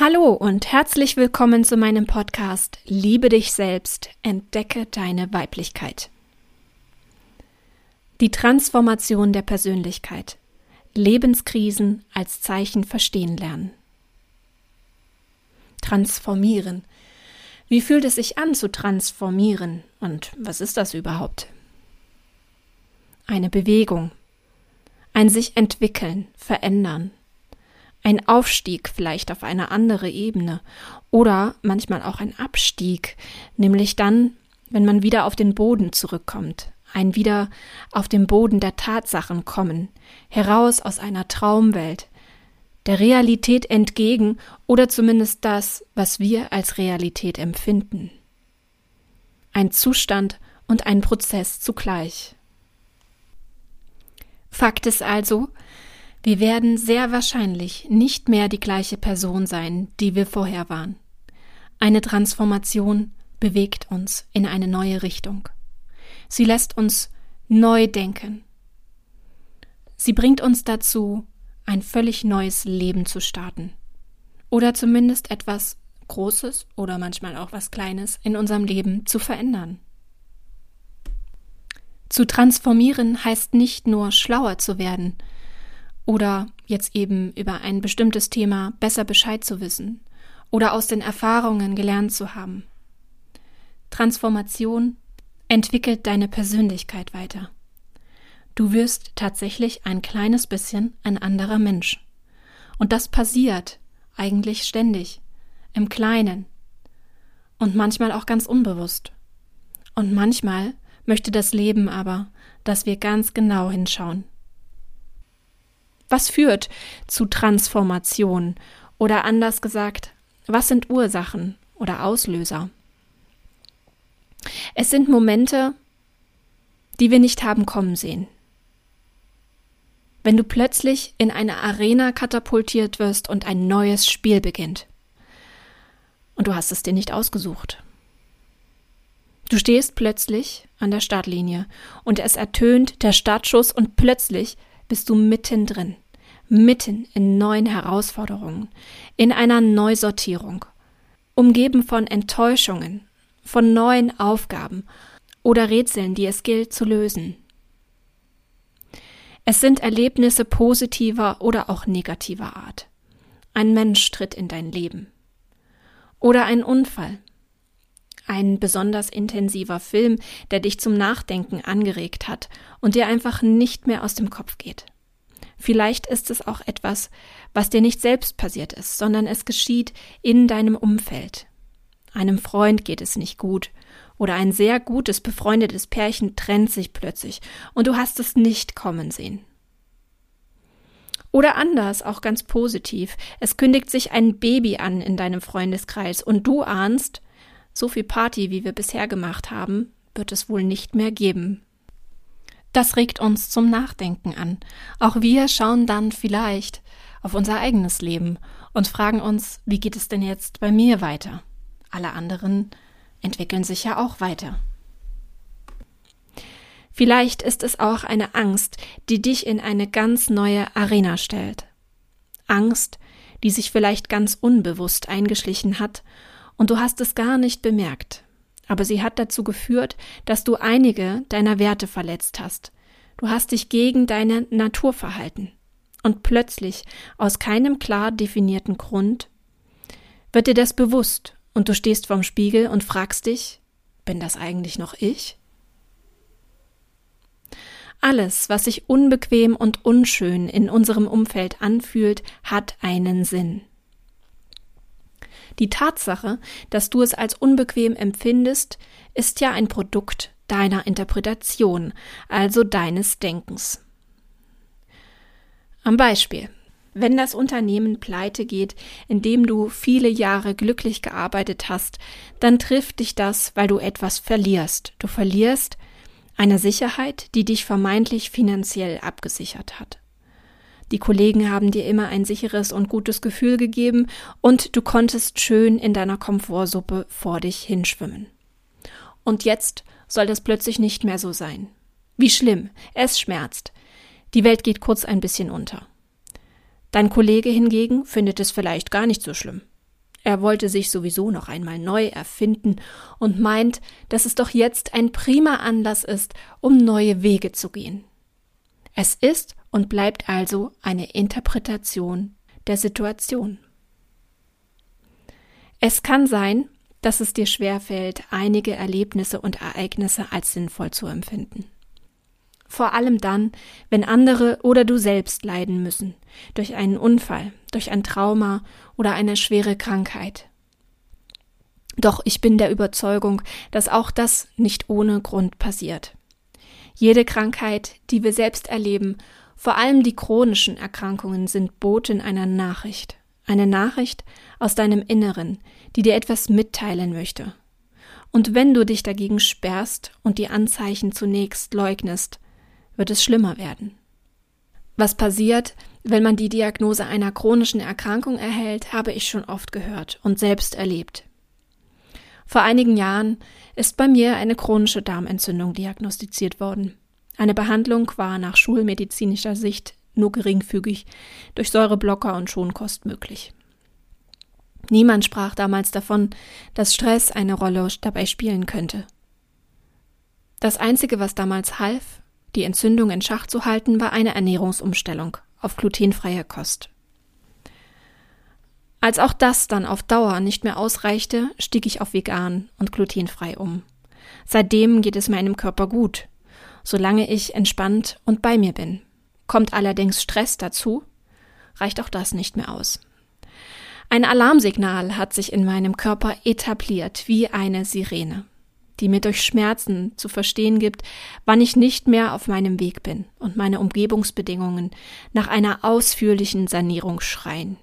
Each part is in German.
Hallo und herzlich willkommen zu meinem Podcast Liebe dich selbst, entdecke deine Weiblichkeit. Die Transformation der Persönlichkeit. Lebenskrisen als Zeichen verstehen lernen. Transformieren. Wie fühlt es sich an zu transformieren und was ist das überhaupt? Eine Bewegung. Ein sich entwickeln, verändern, ein Aufstieg vielleicht auf eine andere Ebene oder manchmal auch ein Abstieg, nämlich dann, wenn man wieder auf den Boden zurückkommt, ein wieder auf den Boden der Tatsachen kommen, heraus aus einer Traumwelt, der Realität entgegen oder zumindest das, was wir als Realität empfinden. Ein Zustand und ein Prozess zugleich. Fakt ist also, wir werden sehr wahrscheinlich nicht mehr die gleiche Person sein, die wir vorher waren. Eine Transformation bewegt uns in eine neue Richtung. Sie lässt uns neu denken. Sie bringt uns dazu, ein völlig neues Leben zu starten. Oder zumindest etwas Großes oder manchmal auch was Kleines in unserem Leben zu verändern. Zu transformieren heißt nicht nur schlauer zu werden, oder jetzt eben über ein bestimmtes Thema besser Bescheid zu wissen oder aus den Erfahrungen gelernt zu haben. Transformation entwickelt deine Persönlichkeit weiter. Du wirst tatsächlich ein kleines bisschen ein anderer Mensch. Und das passiert eigentlich ständig, im Kleinen und manchmal auch ganz unbewusst. Und manchmal möchte das Leben aber, dass wir ganz genau hinschauen was führt zu Transformation? Oder anders gesagt, was sind Ursachen oder Auslöser? Es sind Momente, die wir nicht haben kommen sehen. Wenn du plötzlich in eine Arena katapultiert wirst und ein neues Spiel beginnt. Und du hast es dir nicht ausgesucht. Du stehst plötzlich an der Startlinie und es ertönt der Startschuss und plötzlich bist du mittendrin, mitten in neuen Herausforderungen, in einer Neusortierung, umgeben von Enttäuschungen, von neuen Aufgaben oder Rätseln, die es gilt zu lösen. Es sind Erlebnisse positiver oder auch negativer Art. Ein Mensch tritt in dein Leben. Oder ein Unfall. Ein besonders intensiver Film, der dich zum Nachdenken angeregt hat und dir einfach nicht mehr aus dem Kopf geht. Vielleicht ist es auch etwas, was dir nicht selbst passiert ist, sondern es geschieht in deinem Umfeld. Einem Freund geht es nicht gut oder ein sehr gutes befreundetes Pärchen trennt sich plötzlich und du hast es nicht kommen sehen. Oder anders, auch ganz positiv, es kündigt sich ein Baby an in deinem Freundeskreis und du ahnst, so viel Party, wie wir bisher gemacht haben, wird es wohl nicht mehr geben. Das regt uns zum Nachdenken an. Auch wir schauen dann vielleicht auf unser eigenes Leben und fragen uns, wie geht es denn jetzt bei mir weiter? Alle anderen entwickeln sich ja auch weiter. Vielleicht ist es auch eine Angst, die dich in eine ganz neue Arena stellt. Angst, die sich vielleicht ganz unbewusst eingeschlichen hat und du hast es gar nicht bemerkt. Aber sie hat dazu geführt, dass du einige deiner Werte verletzt hast. Du hast dich gegen deine Natur verhalten. Und plötzlich, aus keinem klar definierten Grund, wird dir das bewusst und du stehst vorm Spiegel und fragst dich, bin das eigentlich noch ich? Alles, was sich unbequem und unschön in unserem Umfeld anfühlt, hat einen Sinn. Die Tatsache, dass du es als unbequem empfindest, ist ja ein Produkt deiner Interpretation, also deines Denkens. Am Beispiel. Wenn das Unternehmen pleite geht, in dem du viele Jahre glücklich gearbeitet hast, dann trifft dich das, weil du etwas verlierst. Du verlierst eine Sicherheit, die dich vermeintlich finanziell abgesichert hat. Die Kollegen haben dir immer ein sicheres und gutes Gefühl gegeben und du konntest schön in deiner Komfortsuppe vor dich hinschwimmen. Und jetzt soll das plötzlich nicht mehr so sein. Wie schlimm, es schmerzt. Die Welt geht kurz ein bisschen unter. Dein Kollege hingegen findet es vielleicht gar nicht so schlimm. Er wollte sich sowieso noch einmal neu erfinden und meint, dass es doch jetzt ein prima Anlass ist, um neue Wege zu gehen. Es ist und bleibt also eine Interpretation der Situation. Es kann sein, dass es dir schwerfällt, einige Erlebnisse und Ereignisse als sinnvoll zu empfinden. Vor allem dann, wenn andere oder du selbst leiden müssen, durch einen Unfall, durch ein Trauma oder eine schwere Krankheit. Doch ich bin der Überzeugung, dass auch das nicht ohne Grund passiert. Jede Krankheit, die wir selbst erleben, vor allem die chronischen Erkrankungen, sind Boten einer Nachricht. Eine Nachricht aus deinem Inneren, die dir etwas mitteilen möchte. Und wenn du dich dagegen sperrst und die Anzeichen zunächst leugnest, wird es schlimmer werden. Was passiert, wenn man die Diagnose einer chronischen Erkrankung erhält, habe ich schon oft gehört und selbst erlebt. Vor einigen Jahren ist bei mir eine chronische Darmentzündung diagnostiziert worden. Eine Behandlung war nach schulmedizinischer Sicht nur geringfügig durch Säureblocker und Schonkost möglich. Niemand sprach damals davon, dass Stress eine Rolle dabei spielen könnte. Das Einzige, was damals half, die Entzündung in Schach zu halten, war eine Ernährungsumstellung auf glutenfreie Kost. Als auch das dann auf Dauer nicht mehr ausreichte, stieg ich auf vegan und glutenfrei um. Seitdem geht es meinem Körper gut, solange ich entspannt und bei mir bin. Kommt allerdings Stress dazu, reicht auch das nicht mehr aus. Ein Alarmsignal hat sich in meinem Körper etabliert wie eine Sirene die mir durch Schmerzen zu verstehen gibt, wann ich nicht mehr auf meinem Weg bin und meine Umgebungsbedingungen nach einer ausführlichen Sanierung schreien.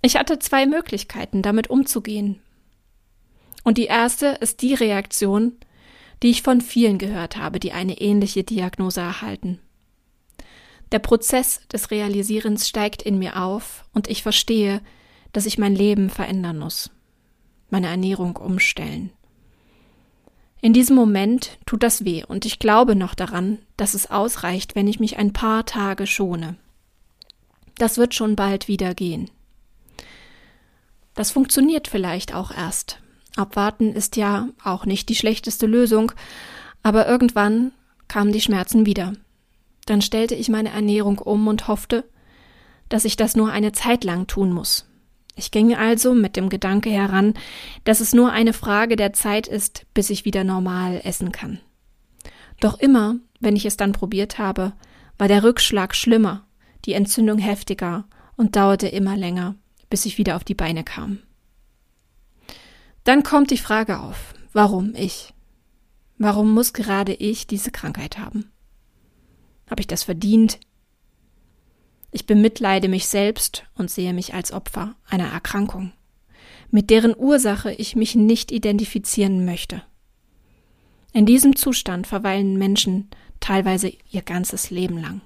Ich hatte zwei Möglichkeiten, damit umzugehen. Und die erste ist die Reaktion, die ich von vielen gehört habe, die eine ähnliche Diagnose erhalten. Der Prozess des Realisierens steigt in mir auf und ich verstehe, dass ich mein Leben verändern muss meine Ernährung umstellen. In diesem Moment tut das weh und ich glaube noch daran, dass es ausreicht, wenn ich mich ein paar Tage schone. Das wird schon bald wieder gehen. Das funktioniert vielleicht auch erst. Abwarten ist ja auch nicht die schlechteste Lösung, aber irgendwann kamen die Schmerzen wieder. Dann stellte ich meine Ernährung um und hoffte, dass ich das nur eine Zeit lang tun muss. Ich ging also mit dem Gedanke heran, dass es nur eine Frage der Zeit ist, bis ich wieder normal essen kann. Doch immer, wenn ich es dann probiert habe, war der Rückschlag schlimmer, die Entzündung heftiger und dauerte immer länger, bis ich wieder auf die Beine kam. Dann kommt die Frage auf, warum ich? Warum muss gerade ich diese Krankheit haben? Habe ich das verdient? Ich bemitleide mich selbst und sehe mich als Opfer einer Erkrankung, mit deren Ursache ich mich nicht identifizieren möchte. In diesem Zustand verweilen Menschen teilweise ihr ganzes Leben lang.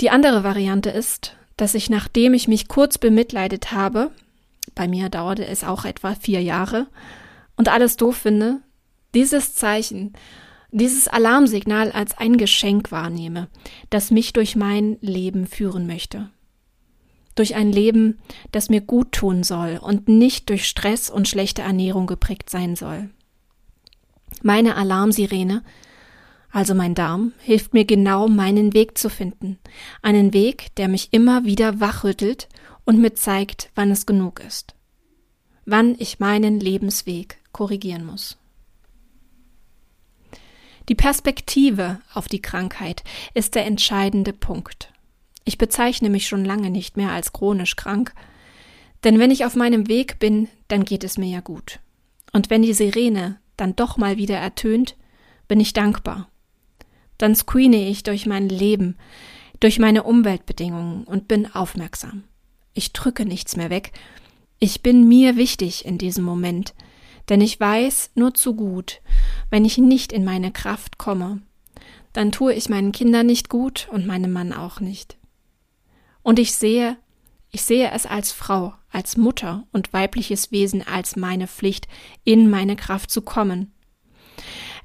Die andere Variante ist, dass ich, nachdem ich mich kurz bemitleidet habe, bei mir dauerte es auch etwa vier Jahre, und alles doof finde, dieses Zeichen dieses Alarmsignal als ein Geschenk wahrnehme, das mich durch mein Leben führen möchte. Durch ein Leben, das mir gut tun soll und nicht durch Stress und schlechte Ernährung geprägt sein soll. Meine Alarmsirene, also mein Darm, hilft mir genau meinen Weg zu finden, einen Weg, der mich immer wieder wachrüttelt und mir zeigt, wann es genug ist, wann ich meinen Lebensweg korrigieren muss. Die Perspektive auf die Krankheit ist der entscheidende Punkt. Ich bezeichne mich schon lange nicht mehr als chronisch krank, denn wenn ich auf meinem Weg bin, dann geht es mir ja gut. Und wenn die Sirene dann doch mal wieder ertönt, bin ich dankbar. Dann screene ich durch mein Leben, durch meine Umweltbedingungen und bin aufmerksam. Ich drücke nichts mehr weg. Ich bin mir wichtig in diesem Moment, denn ich weiß nur zu gut, wenn ich nicht in meine Kraft komme, dann tue ich meinen Kindern nicht gut und meinem Mann auch nicht. Und ich sehe, ich sehe es als Frau, als Mutter und weibliches Wesen als meine Pflicht, in meine Kraft zu kommen.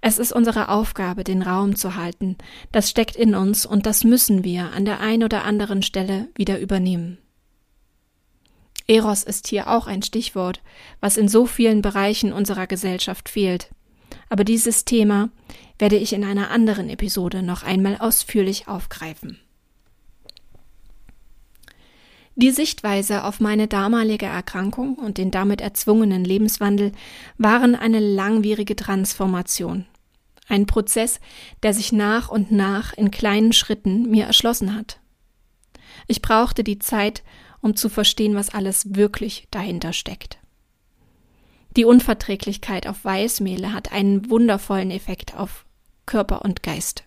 Es ist unsere Aufgabe, den Raum zu halten. Das steckt in uns und das müssen wir an der einen oder anderen Stelle wieder übernehmen. Eros ist hier auch ein Stichwort, was in so vielen Bereichen unserer Gesellschaft fehlt. Aber dieses Thema werde ich in einer anderen Episode noch einmal ausführlich aufgreifen. Die Sichtweise auf meine damalige Erkrankung und den damit erzwungenen Lebenswandel waren eine langwierige Transformation. Ein Prozess, der sich nach und nach in kleinen Schritten mir erschlossen hat. Ich brauchte die Zeit, um zu verstehen, was alles wirklich dahinter steckt. Die Unverträglichkeit auf Weißmehle hat einen wundervollen Effekt auf Körper und Geist.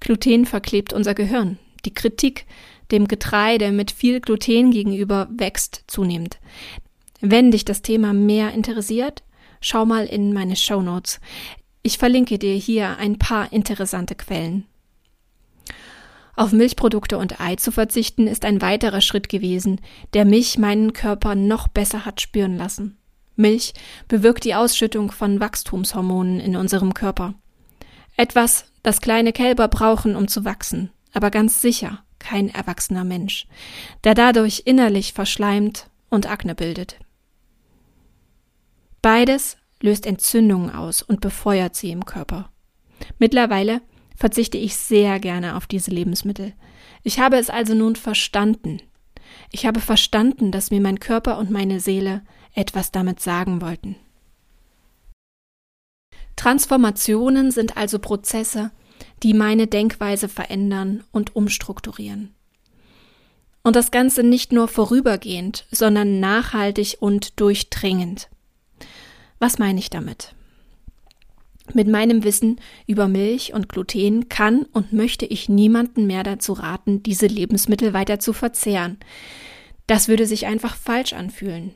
Gluten verklebt unser Gehirn. Die Kritik dem Getreide mit viel Gluten gegenüber wächst zunehmend. Wenn dich das Thema mehr interessiert, schau mal in meine Show Notes. Ich verlinke dir hier ein paar interessante Quellen. Auf Milchprodukte und Ei zu verzichten ist ein weiterer Schritt gewesen, der mich meinen Körper noch besser hat spüren lassen. Milch bewirkt die Ausschüttung von Wachstumshormonen in unserem Körper. Etwas, das kleine Kälber brauchen, um zu wachsen, aber ganz sicher kein erwachsener Mensch, der dadurch innerlich verschleimt und Akne bildet. Beides löst Entzündungen aus und befeuert sie im Körper. Mittlerweile verzichte ich sehr gerne auf diese Lebensmittel. Ich habe es also nun verstanden. Ich habe verstanden, dass mir mein Körper und meine Seele etwas damit sagen wollten. Transformationen sind also Prozesse, die meine Denkweise verändern und umstrukturieren. Und das Ganze nicht nur vorübergehend, sondern nachhaltig und durchdringend. Was meine ich damit? Mit meinem Wissen über Milch und Gluten kann und möchte ich niemanden mehr dazu raten, diese Lebensmittel weiter zu verzehren. Das würde sich einfach falsch anfühlen.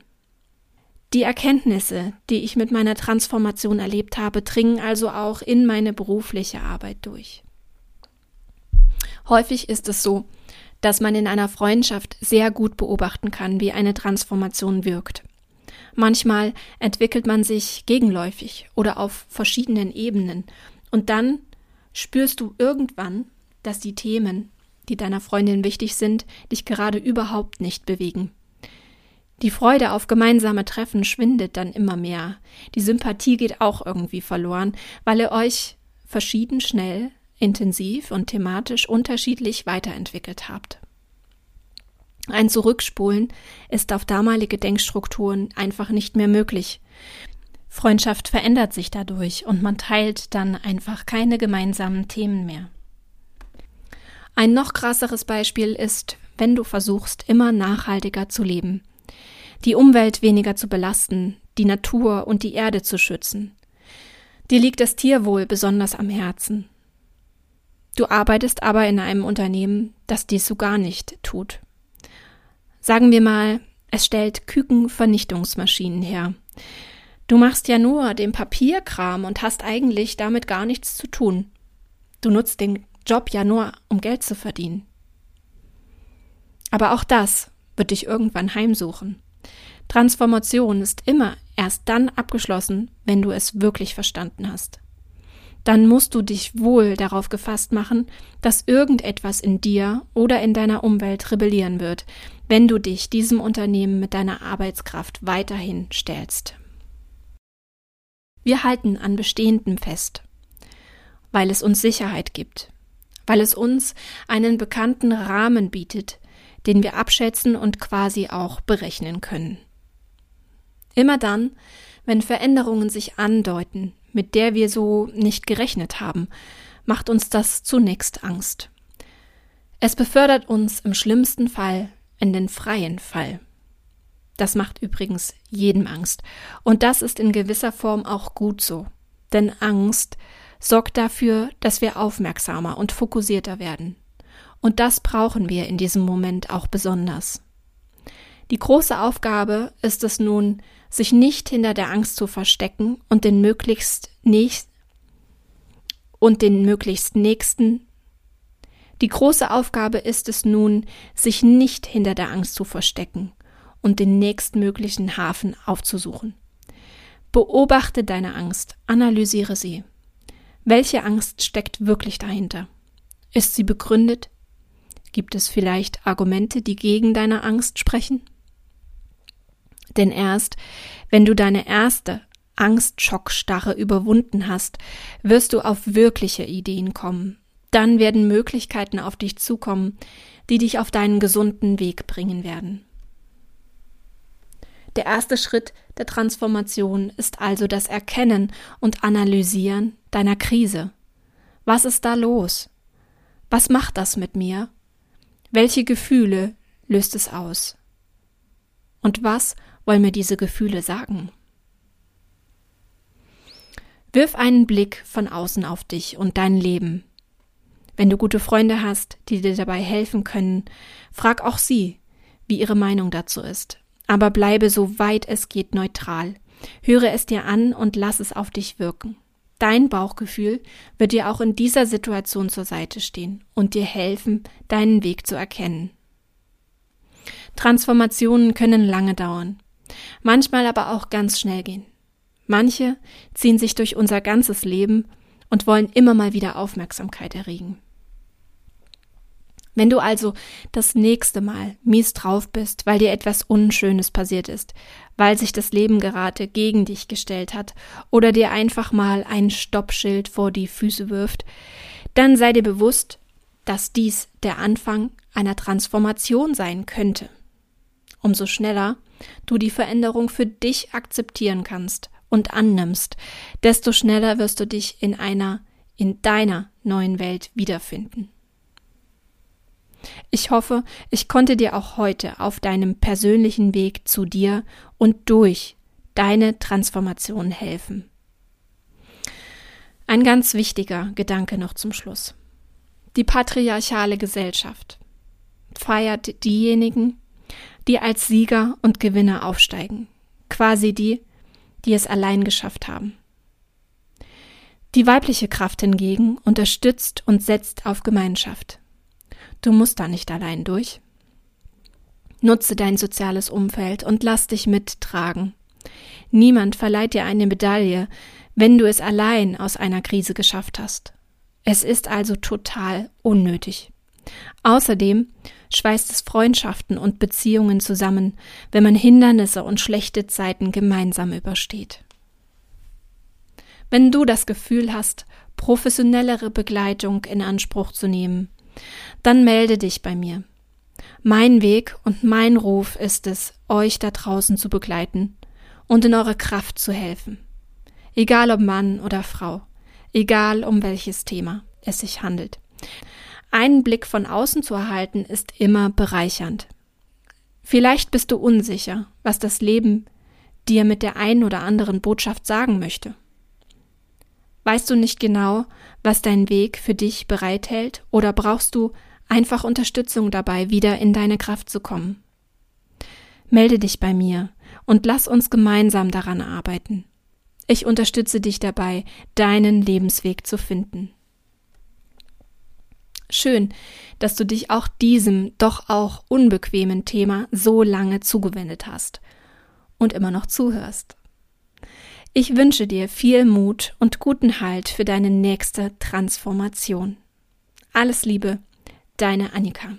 Die Erkenntnisse, die ich mit meiner Transformation erlebt habe, dringen also auch in meine berufliche Arbeit durch. Häufig ist es so, dass man in einer Freundschaft sehr gut beobachten kann, wie eine Transformation wirkt. Manchmal entwickelt man sich gegenläufig oder auf verschiedenen Ebenen und dann spürst du irgendwann, dass die Themen, die deiner Freundin wichtig sind, dich gerade überhaupt nicht bewegen. Die Freude auf gemeinsame Treffen schwindet dann immer mehr. Die Sympathie geht auch irgendwie verloren, weil ihr euch verschieden schnell, intensiv und thematisch unterschiedlich weiterentwickelt habt. Ein Zurückspulen ist auf damalige Denkstrukturen einfach nicht mehr möglich. Freundschaft verändert sich dadurch und man teilt dann einfach keine gemeinsamen Themen mehr. Ein noch krasseres Beispiel ist, wenn du versuchst, immer nachhaltiger zu leben die Umwelt weniger zu belasten, die Natur und die Erde zu schützen. Dir liegt das Tierwohl besonders am Herzen. Du arbeitest aber in einem Unternehmen, das dies so gar nicht tut. Sagen wir mal, es stellt Kükenvernichtungsmaschinen her. Du machst ja nur den Papierkram und hast eigentlich damit gar nichts zu tun. Du nutzt den Job ja nur, um Geld zu verdienen. Aber auch das wird dich irgendwann heimsuchen. Transformation ist immer erst dann abgeschlossen, wenn du es wirklich verstanden hast. Dann musst du dich wohl darauf gefasst machen, dass irgendetwas in dir oder in deiner Umwelt rebellieren wird, wenn du dich diesem Unternehmen mit deiner Arbeitskraft weiterhin stellst. Wir halten an Bestehendem fest, weil es uns Sicherheit gibt, weil es uns einen bekannten Rahmen bietet, den wir abschätzen und quasi auch berechnen können. Immer dann, wenn Veränderungen sich andeuten, mit der wir so nicht gerechnet haben, macht uns das zunächst Angst. Es befördert uns im schlimmsten Fall in den freien Fall. Das macht übrigens jedem Angst. Und das ist in gewisser Form auch gut so. Denn Angst sorgt dafür, dass wir aufmerksamer und fokussierter werden. Und das brauchen wir in diesem Moment auch besonders. Die große Aufgabe ist es nun, sich nicht hinter der Angst zu verstecken und den möglichst nicht und den möglichst nächsten die große Aufgabe ist es nun, sich nicht hinter der Angst zu verstecken und den nächstmöglichen Hafen aufzusuchen. Beobachte deine Angst, analysiere sie, Welche Angst steckt wirklich dahinter? Ist sie begründet? Gibt es vielleicht Argumente, die gegen deine Angst sprechen? Denn erst, wenn du deine erste Angstschockstarre überwunden hast, wirst du auf wirkliche Ideen kommen. Dann werden Möglichkeiten auf dich zukommen, die dich auf deinen gesunden Weg bringen werden. Der erste Schritt der Transformation ist also das Erkennen und Analysieren deiner Krise. Was ist da los? Was macht das mit mir? Welche Gefühle löst es aus? Und was wollen mir diese Gefühle sagen? Wirf einen Blick von außen auf dich und dein Leben. Wenn du gute Freunde hast, die dir dabei helfen können, frag auch sie, wie ihre Meinung dazu ist. Aber bleibe so weit es geht neutral. Höre es dir an und lass es auf dich wirken. Dein Bauchgefühl wird dir auch in dieser Situation zur Seite stehen und dir helfen, deinen Weg zu erkennen. Transformationen können lange dauern, manchmal aber auch ganz schnell gehen. Manche ziehen sich durch unser ganzes Leben und wollen immer mal wieder Aufmerksamkeit erregen. Wenn du also das nächste Mal mies drauf bist, weil dir etwas Unschönes passiert ist, weil sich das Leben gerade gegen dich gestellt hat oder dir einfach mal ein Stoppschild vor die Füße wirft, dann sei dir bewusst, dass dies der Anfang einer Transformation sein könnte. Umso schneller du die Veränderung für dich akzeptieren kannst und annimmst, desto schneller wirst du dich in einer, in deiner neuen Welt wiederfinden. Ich hoffe, ich konnte dir auch heute auf deinem persönlichen Weg zu dir und durch deine Transformation helfen. Ein ganz wichtiger Gedanke noch zum Schluss. Die patriarchale Gesellschaft feiert diejenigen, die als Sieger und Gewinner aufsteigen, quasi die, die es allein geschafft haben. Die weibliche Kraft hingegen unterstützt und setzt auf Gemeinschaft. Du musst da nicht allein durch. Nutze dein soziales Umfeld und lass dich mittragen. Niemand verleiht dir eine Medaille, wenn du es allein aus einer Krise geschafft hast. Es ist also total unnötig. Außerdem schweißt es Freundschaften und Beziehungen zusammen, wenn man Hindernisse und schlechte Zeiten gemeinsam übersteht. Wenn du das Gefühl hast, professionellere Begleitung in Anspruch zu nehmen, dann melde dich bei mir. Mein Weg und mein Ruf ist es, euch da draußen zu begleiten und in eure Kraft zu helfen. Egal ob Mann oder Frau, egal um welches Thema es sich handelt. Einen Blick von außen zu erhalten, ist immer bereichernd. Vielleicht bist du unsicher, was das Leben dir mit der einen oder anderen Botschaft sagen möchte. Weißt du nicht genau, was dein Weg für dich bereithält, oder brauchst du einfach Unterstützung dabei, wieder in deine Kraft zu kommen? Melde dich bei mir und lass uns gemeinsam daran arbeiten. Ich unterstütze dich dabei, deinen Lebensweg zu finden. Schön, dass du dich auch diesem doch auch unbequemen Thema so lange zugewendet hast und immer noch zuhörst. Ich wünsche dir viel Mut und guten Halt für deine nächste Transformation. Alles Liebe, deine Annika.